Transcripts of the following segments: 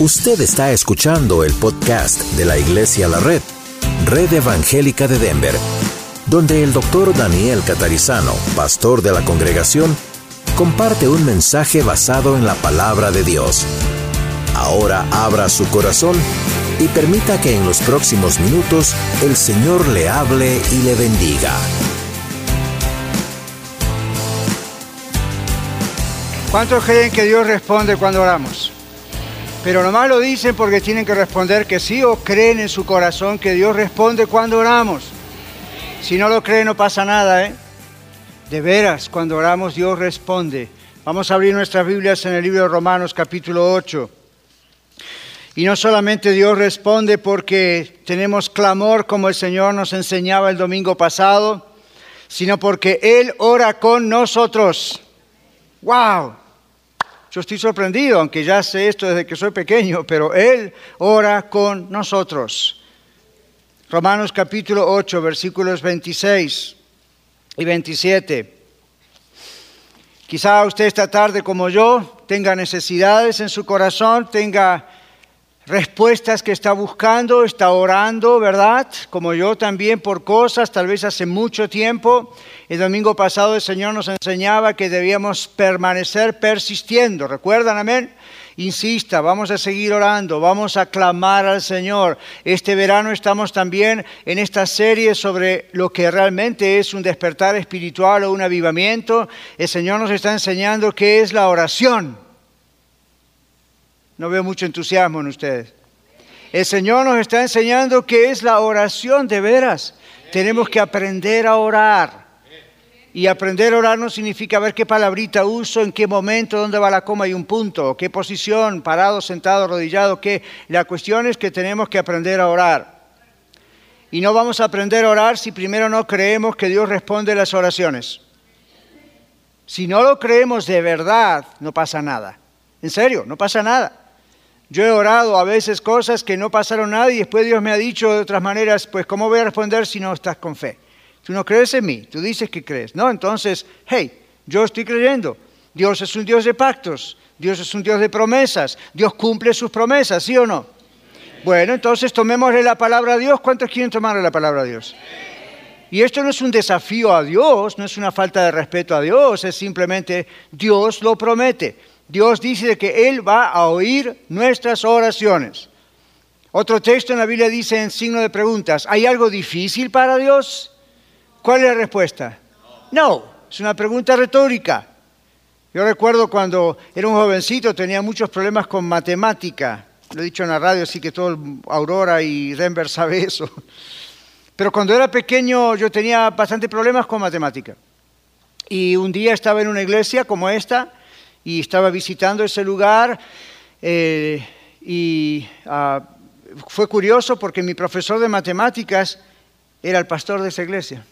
Usted está escuchando el podcast de la Iglesia La Red, Red Evangélica de Denver, donde el doctor Daniel Catarizano, pastor de la congregación, comparte un mensaje basado en la palabra de Dios. Ahora abra su corazón y permita que en los próximos minutos el Señor le hable y le bendiga. ¿Cuántos creen que Dios responde cuando oramos? Pero nomás lo dicen porque tienen que responder que sí o creen en su corazón que Dios responde cuando oramos. Si no lo creen no pasa nada, ¿eh? De veras, cuando oramos Dios responde. Vamos a abrir nuestras Biblias en el libro de Romanos capítulo 8. Y no solamente Dios responde porque tenemos clamor como el Señor nos enseñaba el domingo pasado, sino porque Él ora con nosotros. ¡Wow! Yo estoy sorprendido, aunque ya sé esto desde que soy pequeño, pero Él ora con nosotros. Romanos capítulo 8, versículos 26 y 27. Quizá usted esta tarde como yo tenga necesidades en su corazón, tenga respuestas que está buscando, está orando, ¿verdad? Como yo también por cosas, tal vez hace mucho tiempo. El domingo pasado el Señor nos enseñaba que debíamos permanecer persistiendo. ¿Recuerdan, amén? Insista, vamos a seguir orando, vamos a clamar al Señor. Este verano estamos también en esta serie sobre lo que realmente es un despertar espiritual o un avivamiento. El Señor nos está enseñando qué es la oración. No veo mucho entusiasmo en ustedes. El Señor nos está enseñando qué es la oración de veras. Tenemos que aprender a orar. Y aprender a orar no significa ver qué palabrita uso, en qué momento, dónde va la coma y un punto, qué posición, parado, sentado, arrodillado, qué. La cuestión es que tenemos que aprender a orar. Y no vamos a aprender a orar si primero no creemos que Dios responde las oraciones. Si no lo creemos de verdad, no pasa nada. En serio, no pasa nada. Yo he orado a veces cosas que no pasaron nada y después Dios me ha dicho de otras maneras, pues ¿cómo voy a responder si no estás con fe? Tú no crees en mí, tú dices que crees. No, entonces, hey, yo estoy creyendo. Dios es un Dios de pactos, Dios es un Dios de promesas, Dios cumple sus promesas, ¿sí o no? Bueno, entonces tomémosle la palabra a Dios. ¿Cuántos quieren tomarle la palabra a Dios? Y esto no es un desafío a Dios, no es una falta de respeto a Dios, es simplemente Dios lo promete. Dios dice que Él va a oír nuestras oraciones. Otro texto en la Biblia dice en signo de preguntas, ¿hay algo difícil para Dios? ¿Cuál es la respuesta? No, es una pregunta retórica. Yo recuerdo cuando era un jovencito, tenía muchos problemas con matemática. Lo he dicho en la radio, así que todo Aurora y Denver sabe eso. Pero cuando era pequeño yo tenía bastante problemas con matemática. Y un día estaba en una iglesia como esta y estaba visitando ese lugar eh, y ah, fue curioso porque mi profesor de matemáticas era el pastor de esa iglesia.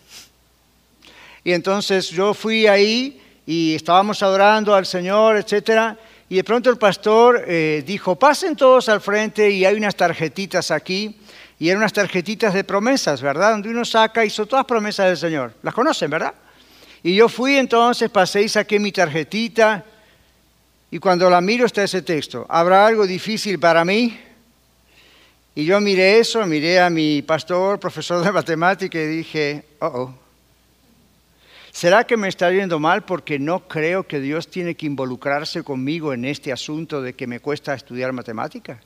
Y entonces yo fui ahí y estábamos adorando al Señor, etcétera, y de pronto el pastor eh, dijo, pasen todos al frente y hay unas tarjetitas aquí, y eran unas tarjetitas de promesas, ¿verdad? Donde uno saca son todas promesas del Señor. Las conocen, ¿verdad? Y yo fui entonces, pasé y saqué mi tarjetita, y cuando la miro está ese texto, ¿habrá algo difícil para mí? Y yo miré eso, miré a mi pastor, profesor de matemática y dije, oh, oh. ¿Será que me está yendo mal porque no creo que Dios tiene que involucrarse conmigo en este asunto de que me cuesta estudiar matemática?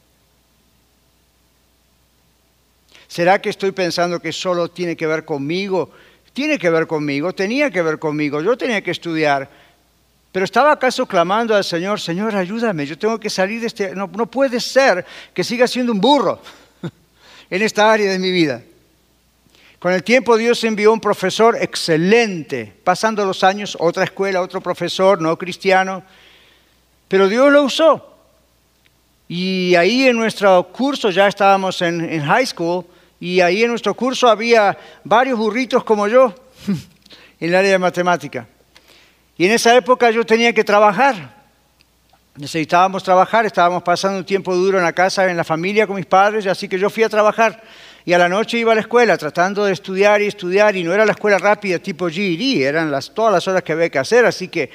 ¿Será que estoy pensando que solo tiene que ver conmigo? Tiene que ver conmigo, tenía que ver conmigo, yo tenía que estudiar. Pero estaba acaso clamando al Señor, Señor, ayúdame, yo tengo que salir de este... No, no puede ser que siga siendo un burro en esta área de mi vida. Con el tiempo Dios envió un profesor excelente, pasando los años, otra escuela, otro profesor, no cristiano, pero Dios lo usó. Y ahí en nuestro curso, ya estábamos en, en high school, y ahí en nuestro curso había varios burritos como yo en el área de matemática. Y en esa época yo tenía que trabajar. Necesitábamos trabajar, estábamos pasando un tiempo duro en la casa, en la familia con mis padres, así que yo fui a trabajar. Y a la noche iba a la escuela tratando de estudiar y estudiar, y no era la escuela rápida tipo GED, eran las, todas las horas que había que hacer, así que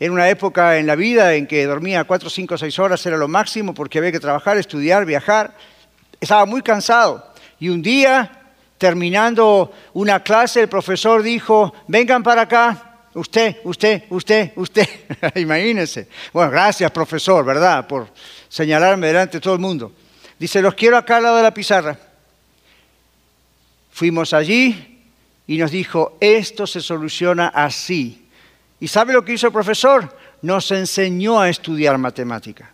En una época en la vida en que dormía cuatro, cinco, seis horas era lo máximo porque había que trabajar, estudiar, viajar. Estaba muy cansado. Y un día, terminando una clase, el profesor dijo, vengan para acá, usted, usted, usted, usted. Imagínense. Bueno, gracias, profesor, ¿verdad? Por señalarme delante de todo el mundo. Dice, los quiero acá al lado de la pizarra. Fuimos allí y nos dijo, esto se soluciona así. ¿Y sabe lo que hizo el profesor? Nos enseñó a estudiar matemática.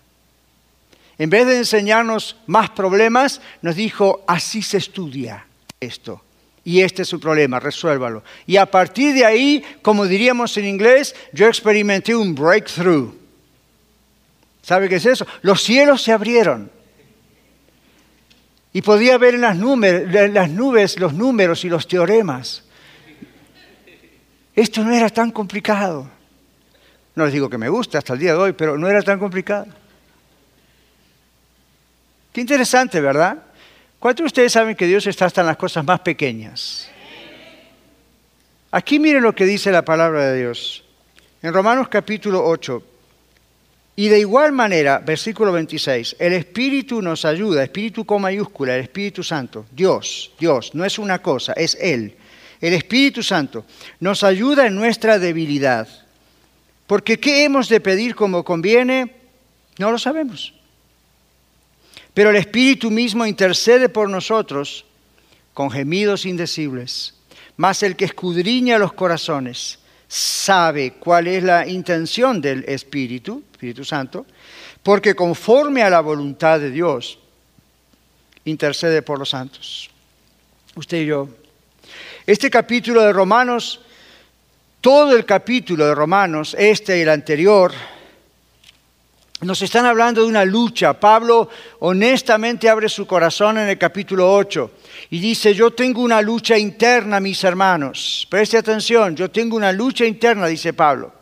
En vez de enseñarnos más problemas, nos dijo, así se estudia esto y este es su problema, resuélvalo. Y a partir de ahí, como diríamos en inglés, yo experimenté un breakthrough. ¿Sabe qué es eso? Los cielos se abrieron. Y podía ver en las, las nubes los números y los teoremas. Esto no era tan complicado. No les digo que me gusta hasta el día de hoy, pero no era tan complicado. Qué interesante, ¿verdad? ¿Cuántos de ustedes saben que Dios está hasta en las cosas más pequeñas? Aquí miren lo que dice la palabra de Dios. En Romanos capítulo 8. Y de igual manera, versículo 26, el Espíritu nos ayuda, Espíritu con mayúscula, el Espíritu Santo, Dios, Dios, no es una cosa, es Él. El Espíritu Santo nos ayuda en nuestra debilidad. Porque ¿qué hemos de pedir como conviene? No lo sabemos. Pero el Espíritu mismo intercede por nosotros con gemidos indecibles. Mas el que escudriña los corazones sabe cuál es la intención del Espíritu, Espíritu Santo, porque conforme a la voluntad de Dios, intercede por los santos. Usted y yo. Este capítulo de Romanos, todo el capítulo de Romanos, este y el anterior, nos están hablando de una lucha. Pablo honestamente abre su corazón en el capítulo 8 y dice, yo tengo una lucha interna, mis hermanos. Preste atención, yo tengo una lucha interna, dice Pablo.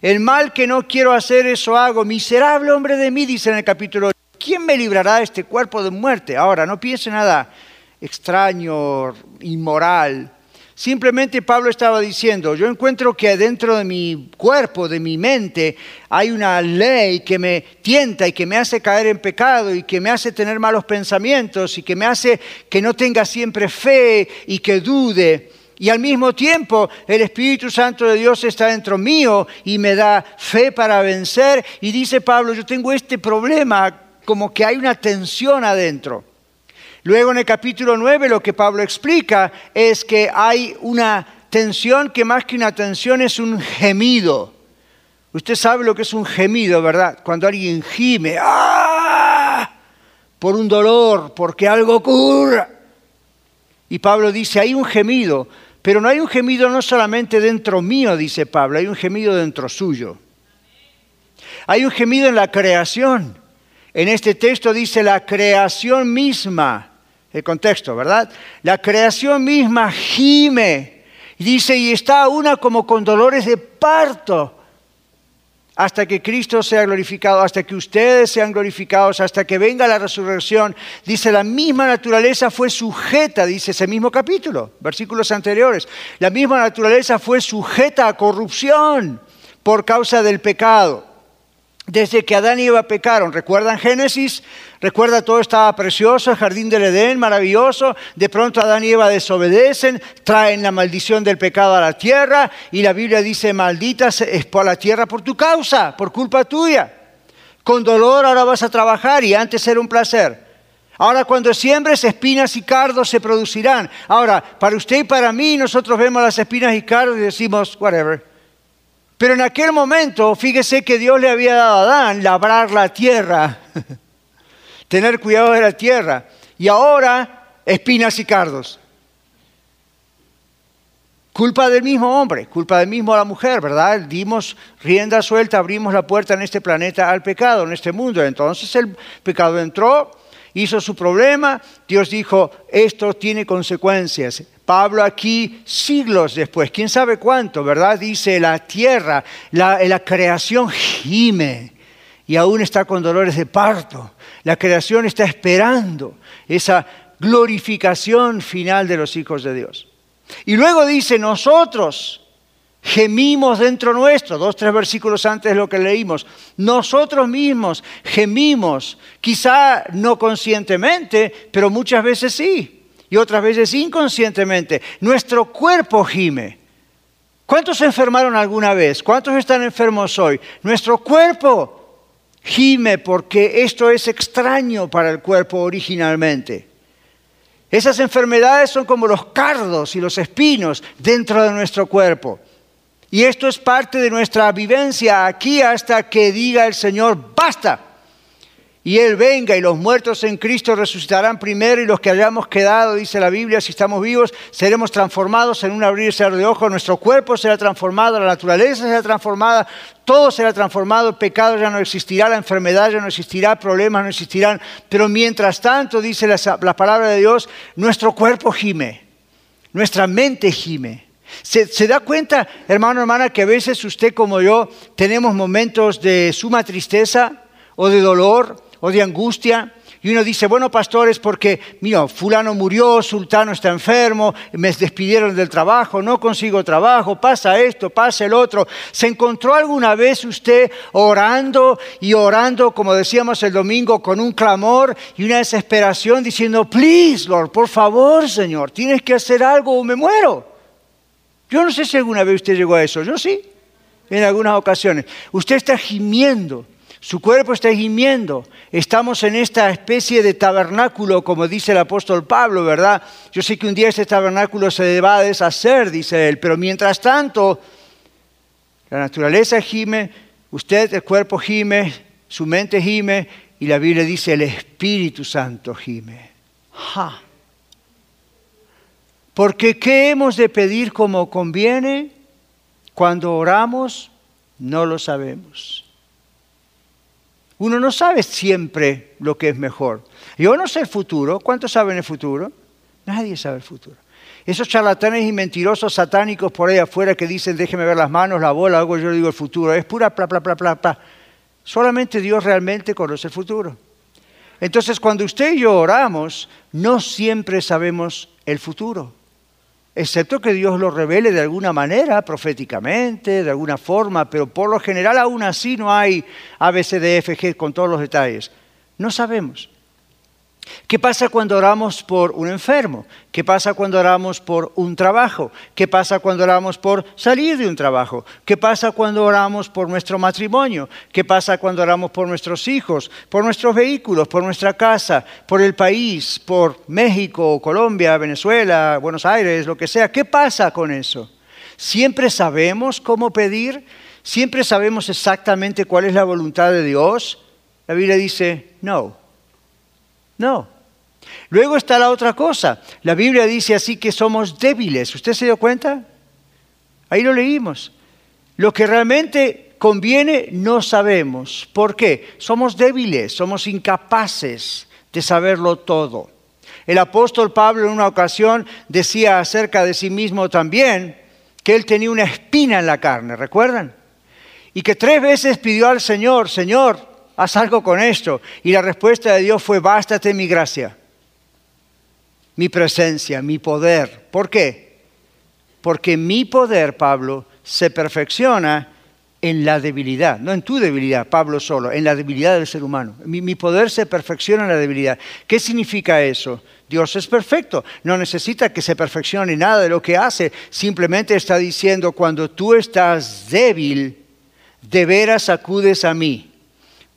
El mal que no quiero hacer, eso hago. Miserable hombre de mí, dice en el capítulo 8. ¿Quién me librará de este cuerpo de muerte? Ahora, no piense nada extraño, inmoral. Simplemente Pablo estaba diciendo, yo encuentro que dentro de mi cuerpo, de mi mente, hay una ley que me tienta y que me hace caer en pecado y que me hace tener malos pensamientos y que me hace que no tenga siempre fe y que dude. Y al mismo tiempo el Espíritu Santo de Dios está dentro mío y me da fe para vencer. Y dice Pablo, yo tengo este problema, como que hay una tensión adentro. Luego en el capítulo 9 lo que Pablo explica es que hay una tensión que más que una tensión es un gemido. Usted sabe lo que es un gemido, ¿verdad? Cuando alguien gime, ¡ah! por un dolor, porque algo ocurre. Y Pablo dice, hay un gemido, pero no hay un gemido no solamente dentro mío, dice Pablo, hay un gemido dentro suyo. Hay un gemido en la creación. En este texto dice la creación misma el contexto, ¿verdad? La creación misma gime, dice, y está una como con dolores de parto, hasta que Cristo sea glorificado, hasta que ustedes sean glorificados, hasta que venga la resurrección. Dice, la misma naturaleza fue sujeta, dice ese mismo capítulo, versículos anteriores, la misma naturaleza fue sujeta a corrupción por causa del pecado desde que Adán y Eva pecaron. ¿Recuerdan Génesis? Recuerda todo estaba precioso, el jardín del Edén, maravilloso. De pronto Adán y Eva desobedecen, traen la maldición del pecado a la tierra y la Biblia dice, maldita es por la tierra por tu causa, por culpa tuya. Con dolor ahora vas a trabajar y antes era un placer. Ahora cuando siembres espinas y cardos se producirán. Ahora, para usted y para mí, nosotros vemos las espinas y cardos y decimos, whatever. Pero en aquel momento, fíjese que Dios le había dado a Adán labrar la tierra, tener cuidado de la tierra. Y ahora, espinas y cardos. Culpa del mismo hombre, culpa del mismo la mujer, ¿verdad? Dimos rienda suelta, abrimos la puerta en este planeta al pecado, en este mundo. Entonces el pecado entró, hizo su problema, Dios dijo, esto tiene consecuencias. Pablo aquí siglos después, quién sabe cuánto, ¿verdad? Dice, la tierra, la, la creación gime y aún está con dolores de parto. La creación está esperando esa glorificación final de los hijos de Dios. Y luego dice, nosotros Gemimos dentro nuestro, dos, tres versículos antes de lo que leímos. Nosotros mismos gemimos, quizá no conscientemente, pero muchas veces sí, y otras veces inconscientemente. Nuestro cuerpo gime. ¿Cuántos se enfermaron alguna vez? ¿Cuántos están enfermos hoy? Nuestro cuerpo gime porque esto es extraño para el cuerpo originalmente. Esas enfermedades son como los cardos y los espinos dentro de nuestro cuerpo. Y esto es parte de nuestra vivencia aquí hasta que diga el Señor, basta. Y Él venga y los muertos en Cristo resucitarán primero y los que hayamos quedado, dice la Biblia, si estamos vivos, seremos transformados en un abrir y de ojos, nuestro cuerpo será transformado, la naturaleza será transformada, todo será transformado, el pecado ya no existirá, la enfermedad ya no existirá, problemas no existirán, pero mientras tanto, dice la, la palabra de Dios, nuestro cuerpo gime, nuestra mente gime. ¿Se, ¿Se, da cuenta, hermano, hermana, que a veces usted como yo tenemos momentos de suma tristeza o de dolor o de angustia. Y uno dice, bueno, pastores, porque, mira, fulano murió, sultano está enfermo, me despidieron del trabajo, no consigo trabajo, pasa esto, pasa el otro. ¿Se encontró alguna vez usted orando y orando, como decíamos el domingo, con un clamor y una desesperación, diciendo, please, Lord, por favor, Señor, tienes que hacer algo o me muero? Yo no sé si alguna vez usted llegó a eso, yo sí, en algunas ocasiones. Usted está gimiendo su cuerpo está gimiendo. Estamos en esta especie de tabernáculo, como dice el apóstol Pablo, ¿verdad? Yo sé que un día este tabernáculo se va a deshacer, dice él, pero mientras tanto, la naturaleza gime, usted, el cuerpo gime, su mente gime, y la Biblia dice, el Espíritu Santo gime. ¡Ja! Porque ¿qué hemos de pedir como conviene? Cuando oramos, no lo sabemos. Uno no sabe siempre lo que es mejor. Yo no sé el futuro. ¿Cuántos saben el futuro? Nadie sabe el futuro. Esos charlatanes y mentirosos satánicos por ahí afuera que dicen déjeme ver las manos, la bola, algo yo digo el futuro, es pura pla, pla, pla, pla, pla. Solamente Dios realmente conoce el futuro. Entonces cuando usted y yo oramos, no siempre sabemos el futuro excepto que Dios lo revele de alguna manera, proféticamente, de alguna forma, pero por lo general aún así no hay ABCDFG con todos los detalles. No sabemos. ¿Qué pasa cuando oramos por un enfermo? ¿Qué pasa cuando oramos por un trabajo? ¿Qué pasa cuando oramos por salir de un trabajo? ¿Qué pasa cuando oramos por nuestro matrimonio? ¿Qué pasa cuando oramos por nuestros hijos, por nuestros vehículos, por nuestra casa, por el país, por México, Colombia, Venezuela, Buenos Aires, lo que sea? ¿Qué pasa con eso? ¿Siempre sabemos cómo pedir? ¿Siempre sabemos exactamente cuál es la voluntad de Dios? La Biblia dice, no. No. Luego está la otra cosa. La Biblia dice así que somos débiles. ¿Usted se dio cuenta? Ahí lo leímos. Lo que realmente conviene no sabemos. ¿Por qué? Somos débiles, somos incapaces de saberlo todo. El apóstol Pablo en una ocasión decía acerca de sí mismo también que él tenía una espina en la carne, ¿recuerdan? Y que tres veces pidió al Señor, Señor, haz algo con esto. Y la respuesta de Dios fue, bástate mi gracia, mi presencia, mi poder. ¿Por qué? Porque mi poder, Pablo, se perfecciona en la debilidad, no en tu debilidad, Pablo solo, en la debilidad del ser humano. Mi, poder se perfecciona en la debilidad. ¿Qué significa eso? Dios es perfecto, no necesita que se perfeccione nada de lo que hace, simplemente está diciendo, cuando tú estás débil, de veras acudes a mí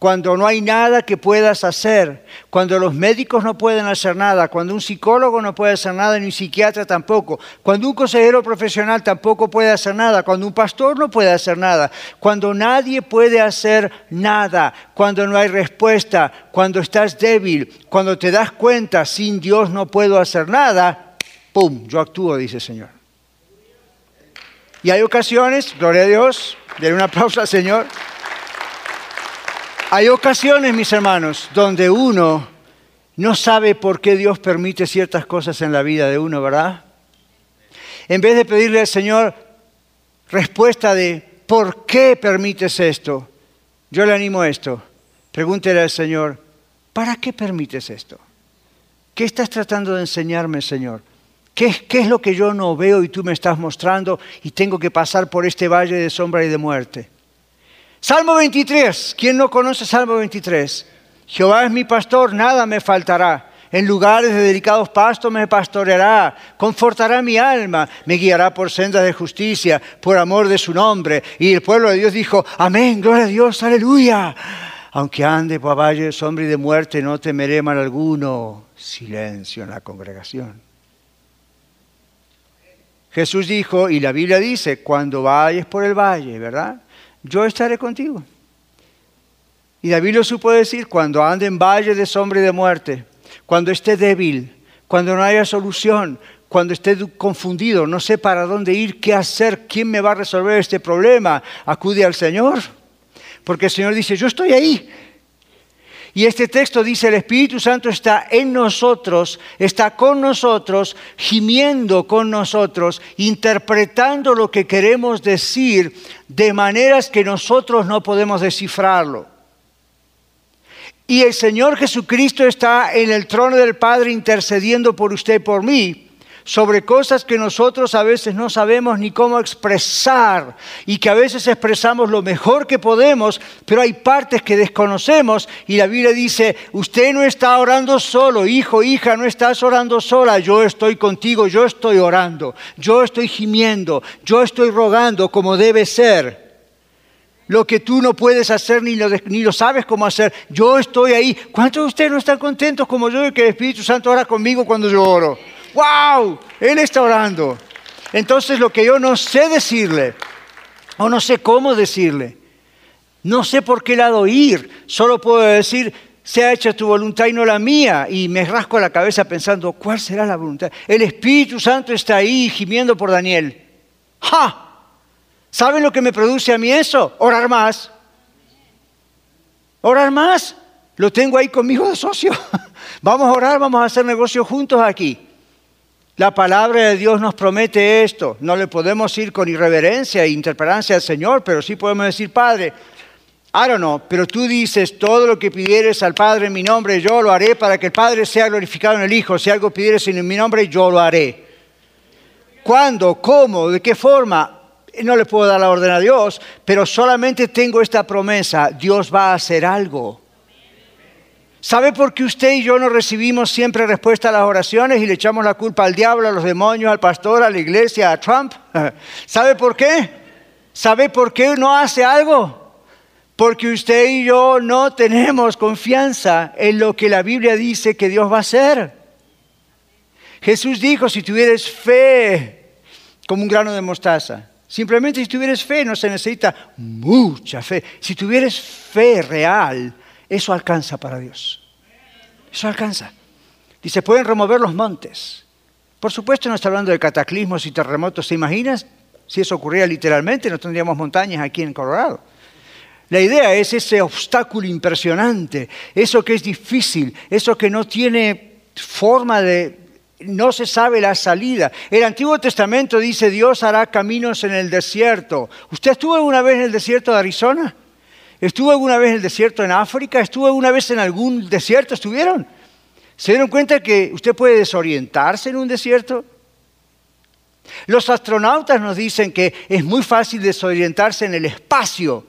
cuando no hay nada que puedas hacer, cuando los médicos no pueden hacer nada, cuando un psicólogo no puede hacer nada, ni un psiquiatra tampoco, cuando un consejero profesional tampoco puede hacer nada, cuando un pastor no puede hacer nada, cuando nadie puede hacer nada, cuando no hay respuesta, cuando estás débil, cuando te das cuenta, sin Dios no puedo hacer nada, ¡pum! Yo actúo, dice el Señor. Y hay ocasiones, gloria a Dios, denle un aplauso al Señor. Hay ocasiones, mis hermanos, donde uno no sabe por qué Dios permite ciertas cosas en la vida de uno, ¿verdad? En vez de pedirle al Señor respuesta de ¿por qué permites esto? Yo le animo a esto. Pregúntele al Señor, ¿para qué permites esto? ¿Qué estás tratando de enseñarme, Señor? ¿Qué, ¿Qué, es lo que yo no veo y tú me estás mostrando y tengo que pasar por este valle de sombra y de muerte? Salmo 23. ¿Quién no conoce Salmo 23? Jehová es mi pastor, nada me faltará. En lugares de delicados pastos me pastoreará, confortará mi alma, me guiará por sendas de justicia, por amor de su nombre. Y el pueblo de Dios dijo, amén, gloria a Dios, aleluya. Aunque ande por valle de sombra y de muerte, no temeré mal alguno. Silencio en la congregación. Jesús dijo, y la Biblia dice, cuando vayas por el valle, ¿verdad? Yo estaré contigo. Y David lo supo decir, cuando ande en valle de sombra y de muerte, cuando esté débil, cuando no haya solución, cuando esté confundido, no sé para dónde ir, qué hacer, quién me va a resolver este problema, acude al Señor. Porque el Señor dice, yo estoy ahí. Y este texto dice, el Espíritu Santo está en nosotros, está con nosotros, gimiendo con nosotros, interpretando lo que queremos decir de maneras que nosotros no podemos descifrarlo. Y el Señor Jesucristo está en el trono del Padre intercediendo por usted y por mí sobre cosas que nosotros a veces no sabemos ni cómo expresar y que a veces expresamos lo mejor que podemos, pero hay partes que desconocemos y la Biblia dice, usted no está orando solo, hijo, hija, no estás orando sola, yo estoy contigo, yo estoy orando, yo estoy gimiendo, yo estoy rogando como debe ser lo que tú no puedes hacer ni lo, sabes cómo hacer. Yo estoy ahí. ¿Cuántos de ustedes no están contentos como yo de que el Espíritu Santo ora conmigo cuando yo oro? ¡Wow! Él está orando. Entonces lo que yo no sé decirle, o no sé cómo decirle, no sé por qué lado ir, solo puedo decir, sea hecha tu voluntad y no la mía. Y me rasco la cabeza pensando, ¿cuál será la voluntad? El Espíritu Santo está ahí gimiendo por Daniel. ¡Ja! ¿Saben lo que me produce a mí eso? Orar más. Orar más. Lo tengo ahí conmigo de socio. Vamos a orar, vamos a hacer negocios juntos aquí. La palabra de Dios nos promete esto. No le podemos ir con irreverencia e interpelancia al Señor, pero sí podemos decir, Padre, I don't know, pero tú dices, todo lo que pidieres al Padre en mi nombre, yo lo haré para que el Padre sea glorificado en el Hijo. Si algo pidieres en mi nombre, yo lo haré. ¿Cuándo? ¿Cómo? ¿De qué forma? no le puedo dar la orden a Dios, pero solamente tengo esta promesa, Dios va a hacer algo. ¿Sabe por qué usted y yo no recibimos siempre respuesta a las oraciones y le echamos la culpa al diablo, a los demonios, al pastor, a la iglesia, a Trump? ¿Sabe por qué? ¿Sabe por qué no hace algo? Porque usted y yo no tenemos confianza en lo que la Biblia dice que Dios va a hacer. Jesús dijo, si tuvieres fe como un grano de mostaza, Simplemente si tuvieras fe, no se necesita mucha fe. Si tuvieras fe real, eso alcanza para Dios. Eso alcanza. Dice, pueden remover los montes. Por supuesto no está hablando de cataclismos y terremotos. ¿Se imaginas? Si eso ocurría literalmente, no tendríamos montañas aquí en Colorado. La idea es ese obstáculo impresionante, eso que es difícil, eso que no tiene forma de, no se sabe la salida. El Antiguo Testamento dice Dios hará caminos en el desierto. ¿Usted estuvo alguna vez en el desierto de Arizona? ¿Estuvo alguna vez en el desierto en África? ¿Estuvo alguna vez en algún desierto? ¿Estuvieron? ¿Se dieron cuenta que usted puede desorientarse en un desierto? Los astronautas nos dicen que es muy fácil desorientarse en el espacio,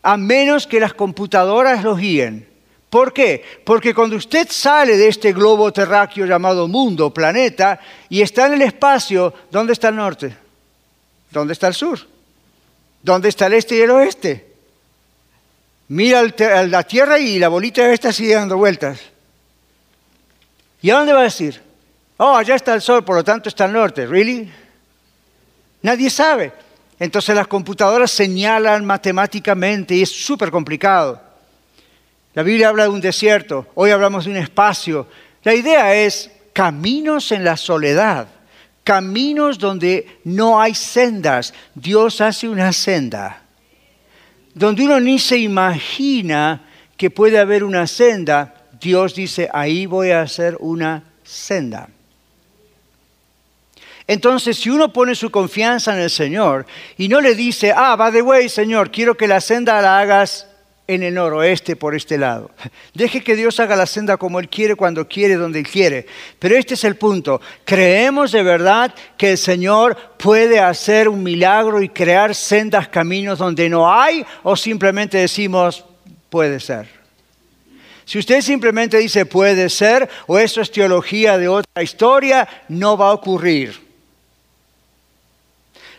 a menos que las computadoras los guíen. ¿Por qué? Porque cuando usted sale de este globo terráqueo llamado mundo, planeta, y está en el espacio, ¿dónde está el norte? ¿Dónde está el sur? ¿Dónde está el este y el oeste? Mira la Tierra y la bolita esta sigue dando vueltas. ¿Y a dónde va a decir? Oh, allá está el sol, por lo tanto está el norte. ¿Really? Nadie sabe. Entonces las computadoras señalan matemáticamente y es súper complicado. La Biblia habla de un desierto, hoy hablamos de un espacio. La idea es caminos en la soledad, caminos donde no hay sendas. Dios hace una senda, donde uno ni se imagina que puede haber una senda. Dios dice, ahí voy a hacer una senda. Entonces, si uno pone su confianza en el Señor y no le dice, ah, by the way, Señor, quiero que la senda la hagas en el noroeste por este lado. Deje que Dios haga la senda como Él quiere, cuando quiere, donde Él quiere. Pero este es el punto. Creemos de verdad que el Señor puede hacer un milagro y crear sendas, caminos donde no hay, o simplemente decimos, puede ser. Si usted simplemente dice puede ser, o eso es teología de otra historia, no va a ocurrir.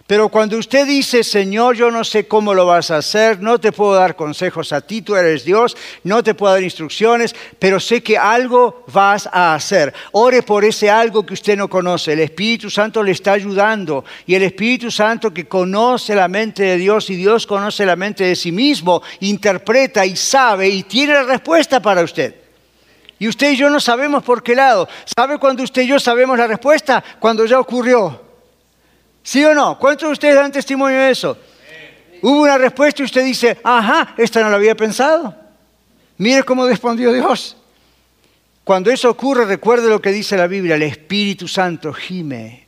Pero cuando usted dice, Señor, yo no sé cómo lo vas a hacer, no te puedo dar consejos a ti, tú eres Dios, no te puedo dar instrucciones, pero sé que algo vas a hacer. Ore por ese algo que usted no conoce. El Espíritu Santo le está ayudando y el Espíritu Santo que conoce la mente de Dios y Dios conoce la mente de sí mismo, interpreta y sabe y tiene la respuesta para usted. Y usted y yo no sabemos por qué lado. ¿Sabe cuando usted y yo sabemos la respuesta? Cuando ya ocurrió. ¿Sí o no? ¿Cuántos de ustedes dan testimonio de eso? Hubo una respuesta y usted dice, ajá, esta no la había pensado. Mire cómo respondió Dios. Cuando eso ocurre, recuerde lo que dice la Biblia, el Espíritu Santo gime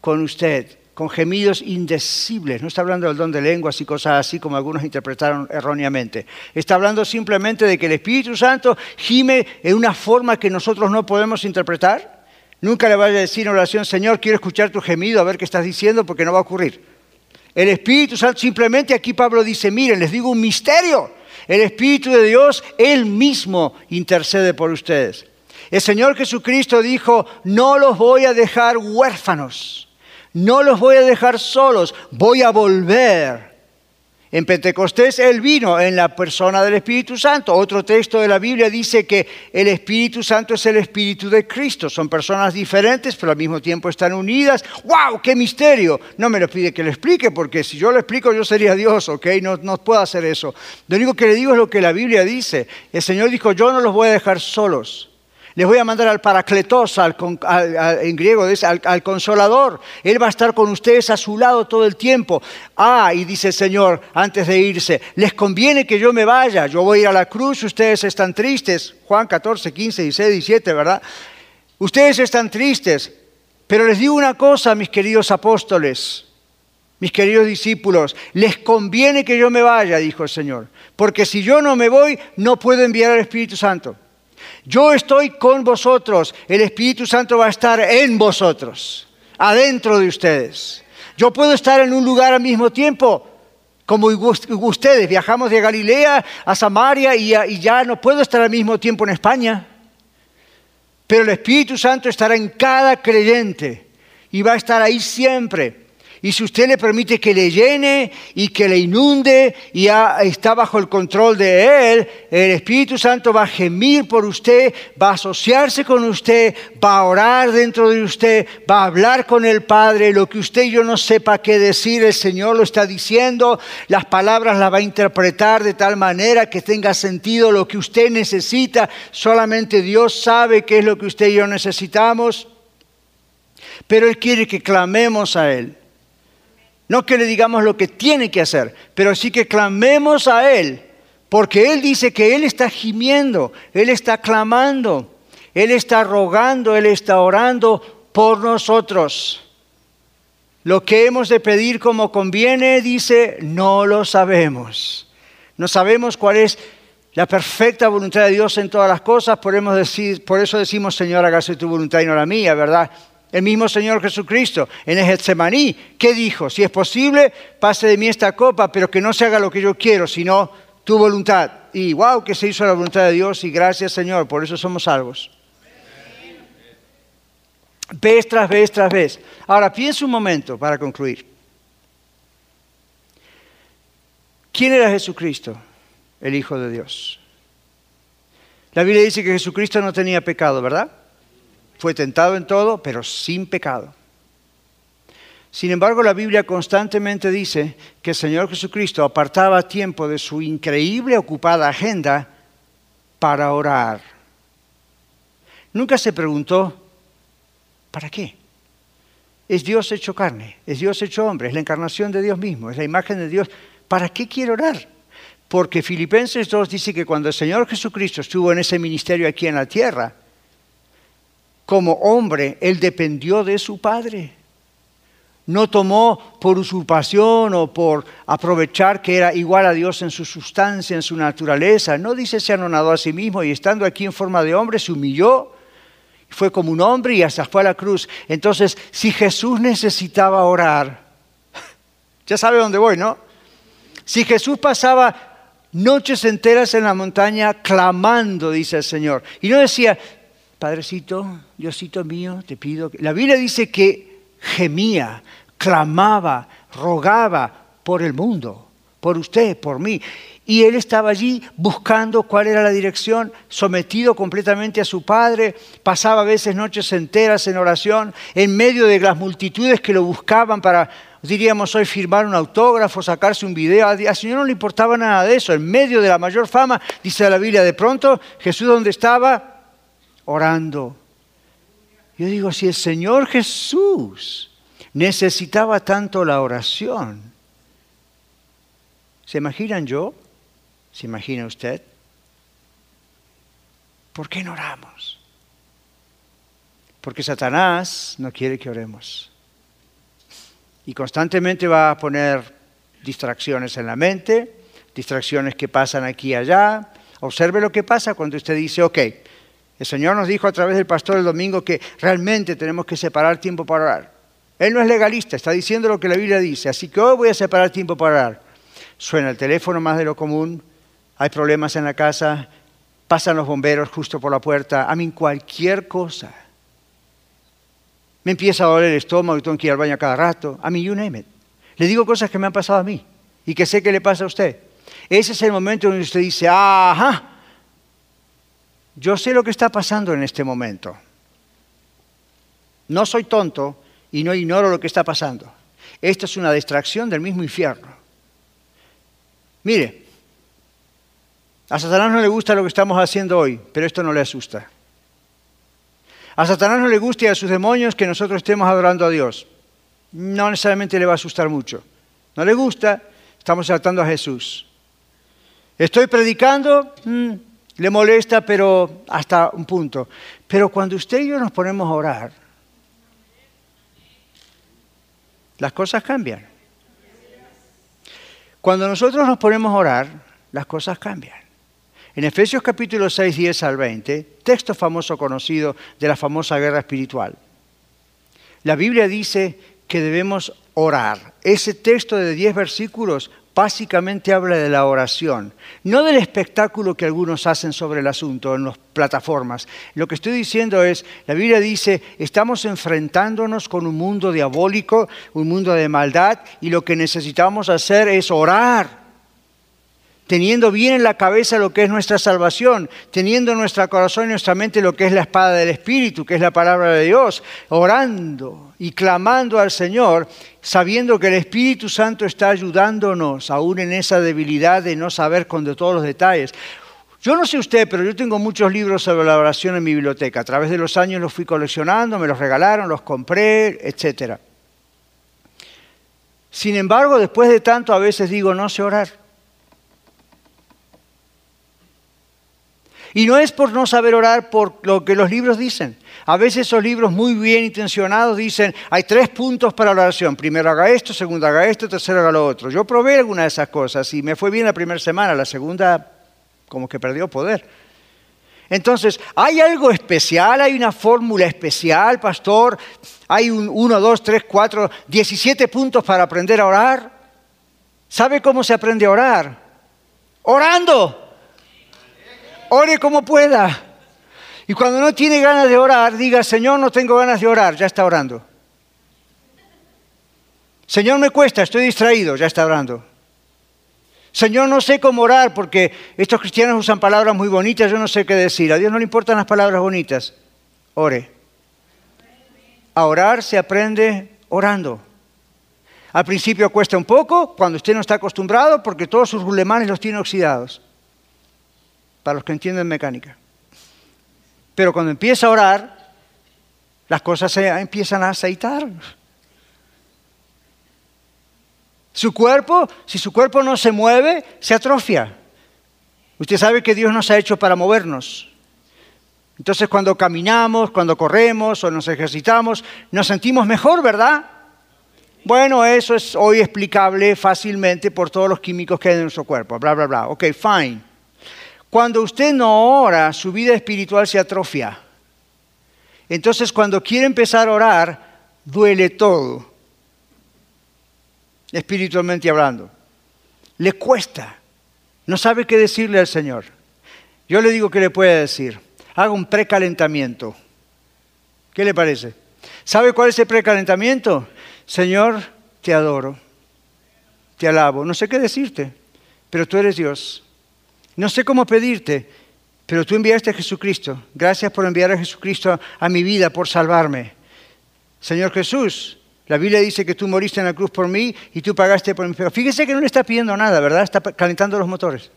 con usted, con gemidos indecibles. No está hablando del don de lenguas y cosas así como algunos interpretaron erróneamente. Está hablando simplemente de que el Espíritu Santo gime en una forma que nosotros no podemos interpretar Nunca le vaya a decir en oración, Señor, quiero escuchar tu gemido, a ver qué estás diciendo, porque no va a ocurrir. El Espíritu Santo, simplemente aquí Pablo dice, miren, les digo un misterio. El Espíritu de Dios, Él mismo intercede por ustedes. El Señor Jesucristo dijo, no los voy a dejar huérfanos, no los voy a dejar solos, voy a volver en Pentecostés Él vino en la persona del Espíritu Santo. Otro texto de la Biblia dice que el Espíritu Santo es el Espíritu de Cristo. Son personas diferentes, pero al mismo tiempo están unidas. ¡Wow! ¡Qué misterio! No me lo pide que lo explique, porque si yo lo explico yo sería Dios, ¿ok? No, no puedo hacer eso. Lo único que le digo es lo que la Biblia dice. El Señor dijo, yo no los voy a dejar solos. Les voy a mandar al paracletos, al, en griego, al, al, consolador. Él va a estar con ustedes a su lado todo el tiempo. Ah, y dice el Señor antes de irse, les conviene que yo me vaya. Yo voy a ir a la cruz, ustedes están tristes. Juan 14, 15, 16, 17, ¿verdad? Ustedes están tristes. Pero les digo una cosa, mis queridos apóstoles, mis queridos discípulos, les conviene que yo me vaya, dijo el Señor. Porque si yo no me voy, no puedo enviar al Espíritu Santo. Yo estoy con vosotros, el Espíritu Santo va a estar en vosotros, adentro de ustedes. Yo puedo estar en un lugar al mismo tiempo, como ustedes. Viajamos de Galilea a Samaria y ya no puedo estar al mismo tiempo en España. Pero el Espíritu Santo estará en cada creyente y va a estar ahí siempre. Y si usted le permite que le llene y que le inunde y está bajo el control de Él, el Espíritu Santo va a gemir por usted, va a asociarse con usted, va a orar dentro de usted, va a hablar con el Padre. Lo que usted y yo no sepa qué decir, el Señor lo está diciendo. Las palabras las va a interpretar de tal manera que tenga sentido lo que usted necesita. Solamente Dios sabe qué es lo que usted y yo necesitamos. Pero Él quiere que clamemos a Él. No que le digamos lo que tiene que hacer, pero sí que clamemos a Él, porque Él dice que Él está gimiendo, Él está clamando, Él está rogando, Él está orando por nosotros. Lo que hemos de pedir como conviene, dice, no lo sabemos. No sabemos cuál es la perfecta voluntad de Dios en todas las cosas, por eso decimos, Señor, hágase tu voluntad y no la mía, ¿verdad? El mismo Señor Jesucristo en el Getsemaní, ¿qué dijo? Si es posible, pase de mí esta copa, pero que no se haga lo que yo quiero, sino tu voluntad. Y wow, que se hizo la voluntad de Dios y gracias Señor, por eso somos salvos. Vez tras vez tras vez. Ahora piensa un momento para concluir. ¿Quién era Jesucristo? El Hijo de Dios. La Biblia dice que Jesucristo no tenía pecado, ¿verdad? Fue tentado en todo, pero sin pecado. Sin embargo, la Biblia constantemente dice que el Señor Jesucristo apartaba tiempo de su increíble ocupada agenda para orar. Nunca se preguntó, ¿para qué? Es Dios hecho carne, es Dios hecho hombre, es la encarnación de Dios mismo, es la imagen de Dios. ¿Para qué quiere orar? Porque Filipenses 2 dice que cuando el Señor Jesucristo estuvo en ese ministerio aquí en la tierra, como hombre, él dependió de su padre. no tomó por usurpación o por aprovechar que era igual a Dios en su sustancia, en su naturaleza. No dice se anonadó a sí mismo y estando aquí en forma de hombre se humilló, fue como un hombre y hasta fue a la cruz. Entonces, si Jesús necesitaba orar, ya sabe dónde voy, ¿no? Si Jesús pasaba noches enteras en la montaña clamando, dice el Señor, y no decía, Padrecito, Diosito mío, te pido. que... La Biblia dice que gemía, clamaba, rogaba por el mundo, por usted, por mí. Y él estaba allí buscando cuál era la dirección, sometido completamente a su Padre, pasaba a veces noches enteras en oración, en medio de las multitudes que lo buscaban para, diríamos hoy, firmar un autógrafo, sacarse un video. Al Señor no le importaba nada de eso. En medio de la mayor fama, dice la Biblia, de pronto Jesús donde estaba, orando. Yo digo, si el Señor Jesús necesitaba tanto la oración, ¿se imaginan yo? ¿Se imagina usted? ¿Por qué no oramos? Porque Satanás no quiere que oremos. Y constantemente va a poner distracciones en la mente, distracciones que pasan aquí y allá. Observe lo que pasa cuando usted dice, ok, el Señor nos dijo a través del pastor el domingo que realmente tenemos que separar tiempo para orar. Él no es legalista, está diciendo lo que la Biblia dice, así que hoy voy a separar tiempo para orar. Suena el teléfono más de lo común, hay problemas en la casa, pasan los bomberos justo por la puerta, a mí cualquier cosa. Me empieza a doler el estómago y tengo que ir al baño cada rato. A mí, you name it. Le digo cosas que me han pasado a mí y que sé que le pasa a usted. Ese es el momento donde usted dice, ajá, yo sé lo que está pasando en este momento. No soy tonto y no ignoro lo que está pasando. Esto es una distracción del mismo infierno. Mire, a Satanás no le gusta lo que estamos haciendo hoy, pero esto no le asusta. A Satanás no le gusta y a sus demonios que nosotros estemos adorando a Dios. No necesariamente le va a asustar mucho. No le gusta, estamos tratando a Jesús. Estoy predicando, mm, le molesta, pero hasta un punto. Pero cuando usted y yo nos ponemos a orar, las cosas cambian. Cuando nosotros nos ponemos a orar, las cosas cambian. En Efesios capítulo 6, 10 al 20, texto famoso conocido de la famosa guerra espiritual, la Biblia dice que debemos orar. Ese texto de 10 versículos básicamente habla de la oración, no del espectáculo que algunos hacen sobre el asunto en las plataformas. Lo que estoy diciendo es, la Biblia dice, estamos enfrentándonos con un mundo diabólico, un mundo de maldad, y lo que necesitamos hacer es orar teniendo bien en la cabeza lo que es nuestra salvación, teniendo en nuestro corazón y nuestra mente lo que es la espada del Espíritu, que es la palabra de Dios, orando y clamando al Señor, sabiendo que el Espíritu Santo está ayudándonos aún en esa debilidad de no saber con todos los detalles. Yo no sé usted, pero yo tengo muchos libros sobre la oración en mi biblioteca. A través de los años los fui coleccionando, me los regalaron, los compré, etc. Sin embargo, después de tanto, a veces digo, no sé orar. Y no es por no saber orar por lo que los libros dicen. A veces esos libros muy bien intencionados dicen, hay tres puntos para la oración. Primero haga esto, segundo haga esto, tercero haga lo otro. Yo probé alguna de esas cosas y me fue bien la primera semana, la segunda como que perdió poder. Entonces, ¿hay algo especial? ¿Hay una fórmula especial, pastor? ¿Hay un 1, 2, 3, 4, 17 puntos para aprender a orar? ¿Sabe cómo se aprende a orar? Orando. Ore como pueda. Y cuando no tiene ganas de orar, diga, Señor, no tengo ganas de orar, ya está orando. Señor, me cuesta, estoy distraído, ya está orando. Señor, no sé cómo orar porque estos cristianos usan palabras muy bonitas, yo no sé qué decir. A Dios no le importan las palabras bonitas. Ore. A orar se aprende orando. Al principio cuesta un poco, cuando usted no está acostumbrado, porque todos sus rulemanes los tiene oxidados para los que entienden mecánica. Pero cuando empieza a orar, las cosas se empiezan a aceitar. Su cuerpo, si su cuerpo no se mueve, se atrofia. Usted sabe que Dios nos ha hecho para movernos. Entonces cuando caminamos, cuando corremos o nos ejercitamos, nos sentimos mejor, ¿verdad? Bueno, eso es hoy explicable fácilmente por todos los químicos que hay en nuestro cuerpo, bla, bla, bla. Ok, fine. Cuando usted no ora, su vida espiritual se atrofia. Entonces, cuando quiere empezar a orar, duele todo, espiritualmente hablando. Le cuesta. No sabe qué decirle al Señor. Yo le digo que le puede decir. Haga un precalentamiento. ¿Qué le parece? ¿Sabe cuál es el precalentamiento? Señor, te adoro, te alabo. No sé qué decirte, pero tú eres Dios. No sé cómo pedirte, pero tú enviaste a Jesucristo. Gracias por enviar a Jesucristo a mi vida, por salvarme. Señor Jesús, la Biblia dice que tú moriste en la cruz por mí y tú pagaste por mí. Pero fíjese que no le está pidiendo nada, ¿verdad? Está calentando los motores.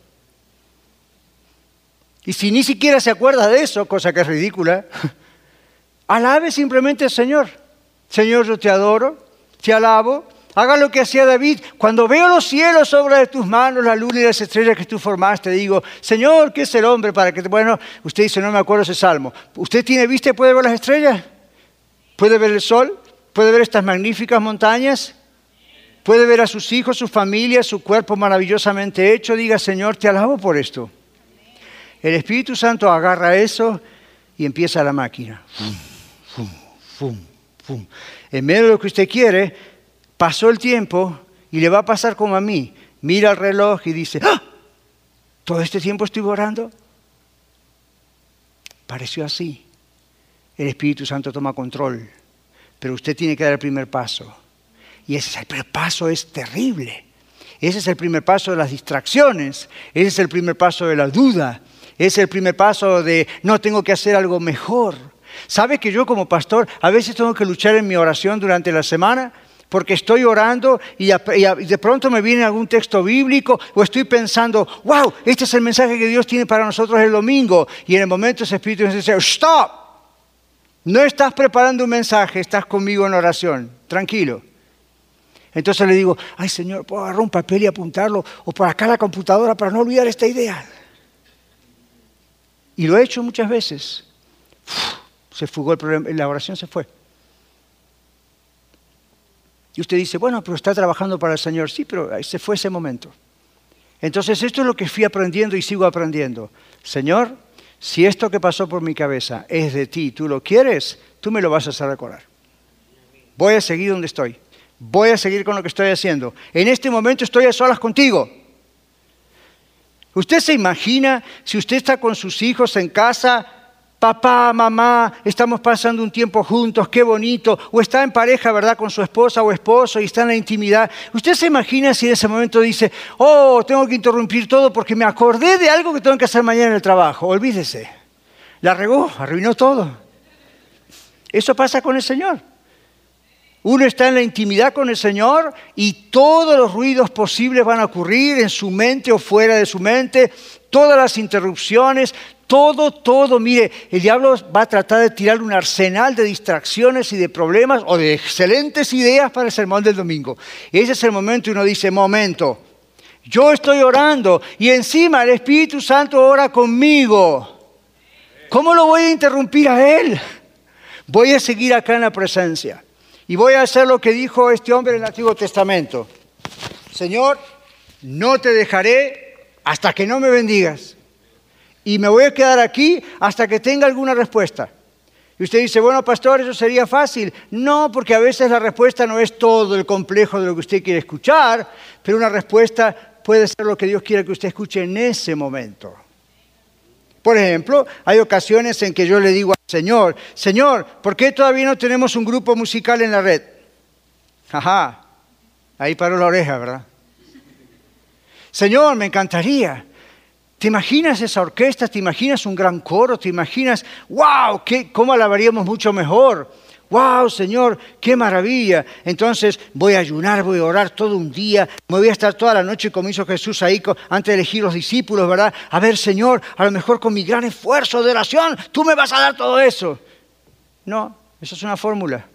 Y si ni siquiera se acuerda de eso, cosa que es ridícula, alabe simplemente al Señor. Señor, yo te adoro, te alabo. Haga lo que hacía David. Cuando veo los cielos sobre tus manos, la luna y las estrellas que tú formaste, digo, Señor, ¿qué es el hombre para que... Bueno, usted dice, no me acuerdo ese salmo. ¿Usted tiene vista y puede ver las estrellas? ¿Puede ver el sol? ¿Puede ver estas magníficas montañas? ¿Puede ver a sus hijos, su familia, su cuerpo maravillosamente hecho? Diga, Señor, te alabo por esto. El Espíritu Santo agarra eso y empieza la máquina. Fum, fum, fum, en medio de lo que usted quiere, pasó el tiempo y le va a pasar como a mí. Mira el reloj y dice, ¡Ah! ¿todo este tiempo estuve orando? Pareció así. El Espíritu Santo toma control, pero usted tiene que dar el primer paso. Y ese primer paso es terrible. Ese es el primer paso de las distracciones, ese es el primer paso de la duda, ese es el primer paso de no tengo que hacer algo mejor. ¿Sabe que yo como pastor a veces tengo que luchar en mi oración durante la semana? Porque estoy orando y, de pronto me viene algún texto bíblico o estoy pensando, wow, este es el mensaje que Dios tiene para nosotros el domingo. Y en el momento ese Espíritu dice, stop, no estás preparando un mensaje, estás conmigo en oración, tranquilo. Entonces le digo, ay Señor, ¿puedo agarrar un papel y apuntarlo? O por acá la computadora para no olvidar esta idea. Y lo he hecho muchas veces se fugó el problema, la oración se fue. Y usted dice, bueno, pero está trabajando para el Señor. Sí, pero se fue ese momento. Entonces esto es lo que fui aprendiendo y sigo aprendiendo. Señor, si esto que pasó por mi cabeza es de ti, tú lo quieres, tú me lo vas a hacer recordar. Voy a seguir donde estoy. Voy a seguir con lo que estoy haciendo. En este momento estoy a solas contigo. ¿Usted se imagina si usted está con sus hijos en casa papá, mamá, estamos pasando un tiempo juntos, qué bonito, o está en pareja, ¿verdad?, con su esposa o esposo y está en la intimidad. ¿Usted se imagina si en ese momento dice, oh, tengo que interrumpir todo porque me acordé de algo que tengo que hacer mañana en el trabajo? Olvídese. La regó, arruinó todo. Eso pasa con el Señor. Uno está en la intimidad con el Señor y todos los ruidos posibles van a ocurrir en su mente o fuera de su mente, todas las interrupciones, todo, todo, mire, el diablo va a tratar de tirar un arsenal de distracciones y de problemas o de excelentes ideas para el sermón del domingo. Ese es el momento y uno dice, momento, yo estoy orando y encima el Espíritu Santo ora conmigo. ¿Cómo lo voy a interrumpir a él? Voy a seguir acá en la presencia y voy a hacer lo que dijo este hombre en el Antiguo Testamento. Señor, no te dejaré hasta que no me bendigas y me voy a quedar aquí hasta que tenga alguna respuesta. Y usted dice, bueno, pastor, eso sería fácil. No, porque a veces la respuesta no es todo el complejo de lo que usted quiere escuchar, pero una respuesta puede ser lo que Dios quiere que usted escuche en ese momento. Por ejemplo, hay ocasiones en que yo le digo al Señor, Señor, ¿por qué todavía no tenemos un grupo musical en la red? Ajá, ahí paró la oreja, ¿verdad? Señor, me encantaría. ¿Te imaginas esa orquesta? ¿Te imaginas un gran coro? ¿Te imaginas, wow, qué, cómo alabaríamos mucho mejor? Wow, Señor, qué maravilla. Entonces voy a ayunar, voy a orar todo un día, me voy a estar toda la noche como hizo Jesús ahí antes de elegir los discípulos, ¿verdad? A ver, Señor, a lo mejor con mi gran esfuerzo de oración, tú me vas a dar todo eso. No, eso es una fórmula.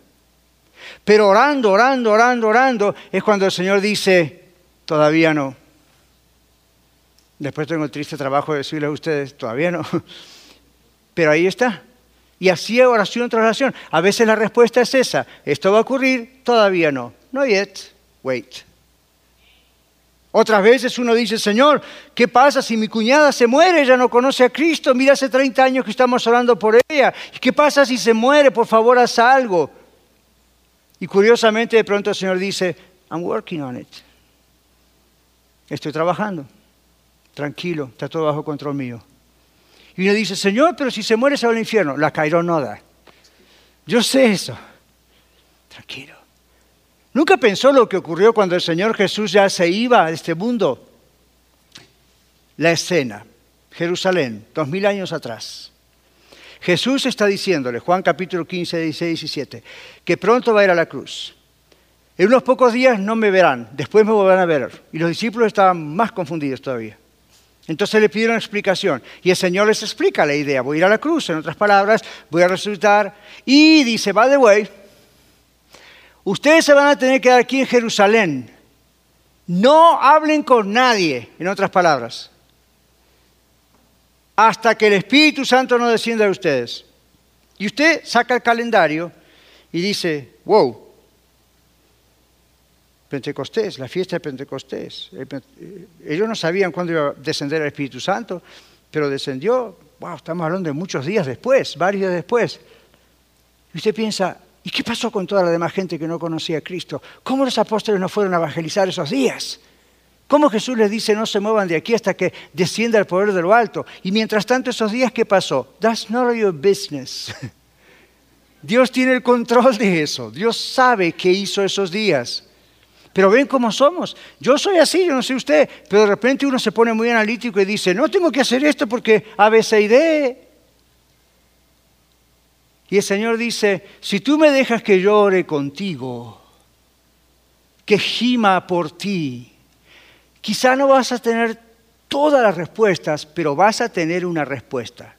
Pero orando, orando, orando, orando, es cuando el Señor dice, todavía no. Después tengo el triste trabajo de decirle a ustedes, todavía no. Pero ahí está. Y así oración tras oración. A veces la respuesta es esa. ¿Esto va a ocurrir? Todavía no. No yet. Wait. Otras veces uno dice, Señor, ¿qué pasa si mi cuñada se muere? Ella no conoce a Cristo. Mira, hace 30 años que estamos orando por ella. ¿Qué pasa si se muere? Por favor, haz algo. Y curiosamente de pronto el Señor dice, I'm working on it. Estoy trabajando. Tranquilo, está todo bajo control mío. Y uno dice, Señor, pero si se muere se va al infierno. La Cairo no. Yo sé eso. Tranquilo. Nunca pensó lo que ocurrió cuando el Señor Jesús ya se iba a este mundo. La escena, Jerusalén, dos mil años atrás. Jesús está diciéndole, Juan capítulo 15, 16 y 17, que pronto va a ir a la cruz. En unos pocos días no me verán, después me volverán a ver. Y los discípulos estaban más confundidos todavía. Entonces le pidieron explicación y el Señor les explica la idea. Voy a ir a la cruz, en otras palabras, voy a resucitar. Y dice, by the way, ustedes se van a tener que quedar aquí en Jerusalén. No hablen con nadie, en otras palabras, hasta que el Espíritu Santo no descienda de ustedes. Y usted saca el calendario y dice, wow, Pentecostés, la fiesta de Pentecostés. Ellos no sabían cuándo iba a descender el Espíritu Santo, pero descendió, wow, estamos hablando de muchos días después, varios días después. Y usted piensa, ¿y qué pasó con toda la demás gente que no conocía a Cristo? ¿Cómo los apóstoles no fueron a evangelizar esos días? ¿Cómo Jesús les dice no se muevan de aquí hasta que descienda el poder de lo alto? Y mientras tanto esos días, ¿qué pasó? That's not your business. Dios tiene el control de eso. Dios sabe qué hizo esos días. Pero ven cómo somos. Yo soy así, yo no sé usted, pero de repente uno se pone muy analítico y dice, no tengo que hacer esto porque A, B, y. Y el Señor dice, si tú me dejas que llore contigo, que gima por ti, quizá no vas a tener todas las respuestas, pero vas a tener una respuesta.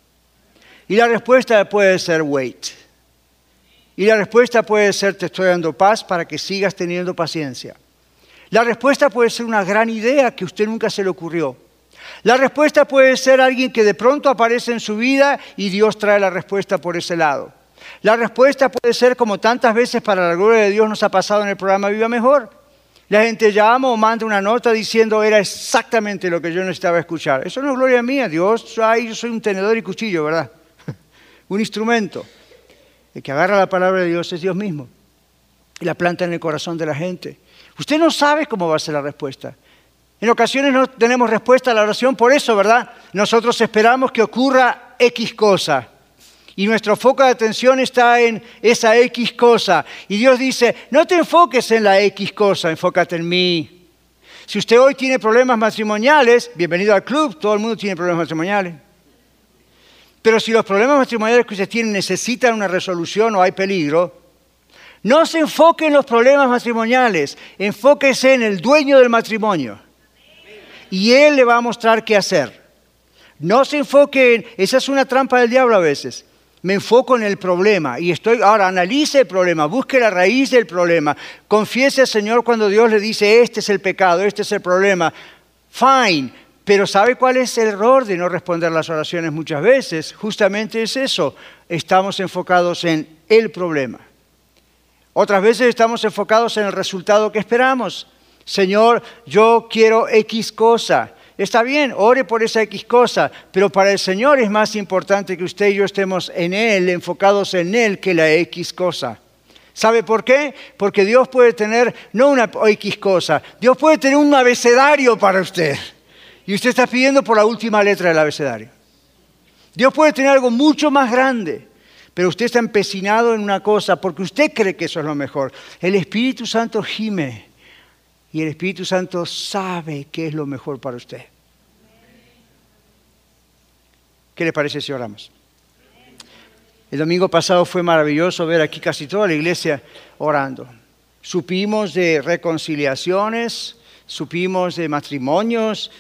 Y la respuesta puede ser wait. Y la respuesta puede ser te estoy dando paz para que sigas teniendo paciencia. La respuesta puede ser una gran idea que usted nunca se le ocurrió. La respuesta puede ser alguien que de pronto aparece en su vida y Dios trae la respuesta por ese lado. La respuesta puede ser como tantas veces para la gloria de Dios nos ha pasado en el programa Viva Mejor. La gente llama o manda una nota diciendo era exactamente lo que yo necesitaba escuchar. Eso no es gloria mía, Dios, ay, yo soy un tenedor y cuchillo, ¿verdad? un instrumento. El que agarra la palabra de Dios es Dios mismo y la planta en el corazón de la gente. Usted no sabe cómo va a ser la respuesta. En ocasiones no tenemos respuesta a la oración por eso, ¿verdad? Nosotros esperamos que ocurra X cosa. Y nuestro foco de atención está en esa X cosa. Y Dios dice, no te enfoques en la X cosa, enfócate en mí. Si usted hoy tiene problemas matrimoniales, bienvenido al club, todo el mundo tiene problemas matrimoniales. Pero si los problemas matrimoniales que usted tiene necesitan una resolución o hay peligro, no se enfoque en los problemas matrimoniales, enfóquese en el dueño del matrimonio. Y él le va a mostrar qué hacer. No se enfoque en, esa es una trampa del diablo a veces. Me enfoco en el problema y estoy, ahora analice el problema, busque la raíz del problema, confiese al Señor cuando Dios le dice, este es el pecado, este es el problema. Fine, pero ¿sabe cuál es el error de no responder las oraciones muchas veces? Justamente es eso, estamos enfocados en el problema. Otras veces estamos enfocados en el resultado que esperamos. Señor, yo quiero X cosa. Está bien, ore por esa X cosa, pero para el Señor es más importante que usted y yo estemos en Él, enfocados en Él, que la X cosa. ¿Sabe por qué? Porque Dios puede tener no una X cosa, Dios puede tener un abecedario para usted. Y usted está pidiendo por la última letra del abecedario. Dios puede tener algo mucho más grande pero usted está empecinado en una cosa porque usted cree que eso es lo mejor. El Espíritu Santo gime y el Espíritu Santo sabe qué es lo mejor para usted. ¿Qué le parece si oramos? El domingo pasado fue maravilloso ver aquí casi toda la iglesia orando. Supimos de reconciliaciones, supimos de matrimonios,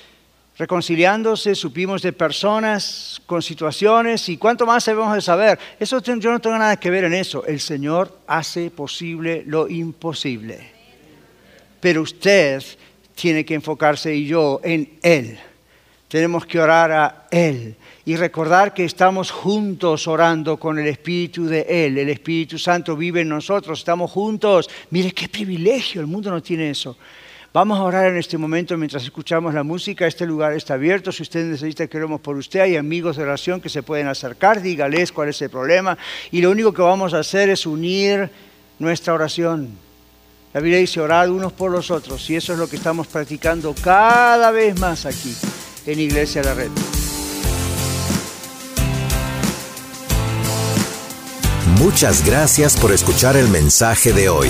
reconciliándose, supimos de personas con situaciones y cuánto más debemos de saber. Eso yo no tengo nada que ver en eso. El Señor hace posible lo imposible. Pero usted tiene que enfocarse y yo en Él. tenemos que orar a Él y recordar que estamos juntos orando con el Espíritu de Él. El Espíritu Santo vive en nosotros, estamos juntos. Mire qué privilegio, el mundo no tiene eso. Vamos a orar en este momento mientras escuchamos la música. Este lugar está abierto. Si usted necesita que oremos por usted, hay amigos de oración que se pueden acercar. Dígales cuál es el problema. Y lo único que vamos a hacer es unir nuestra oración. La Biblia dice orar unos por los otros. Y eso es lo que estamos practicando cada vez más aquí en Iglesia La Red. Muchas gracias por escuchar el mensaje de hoy.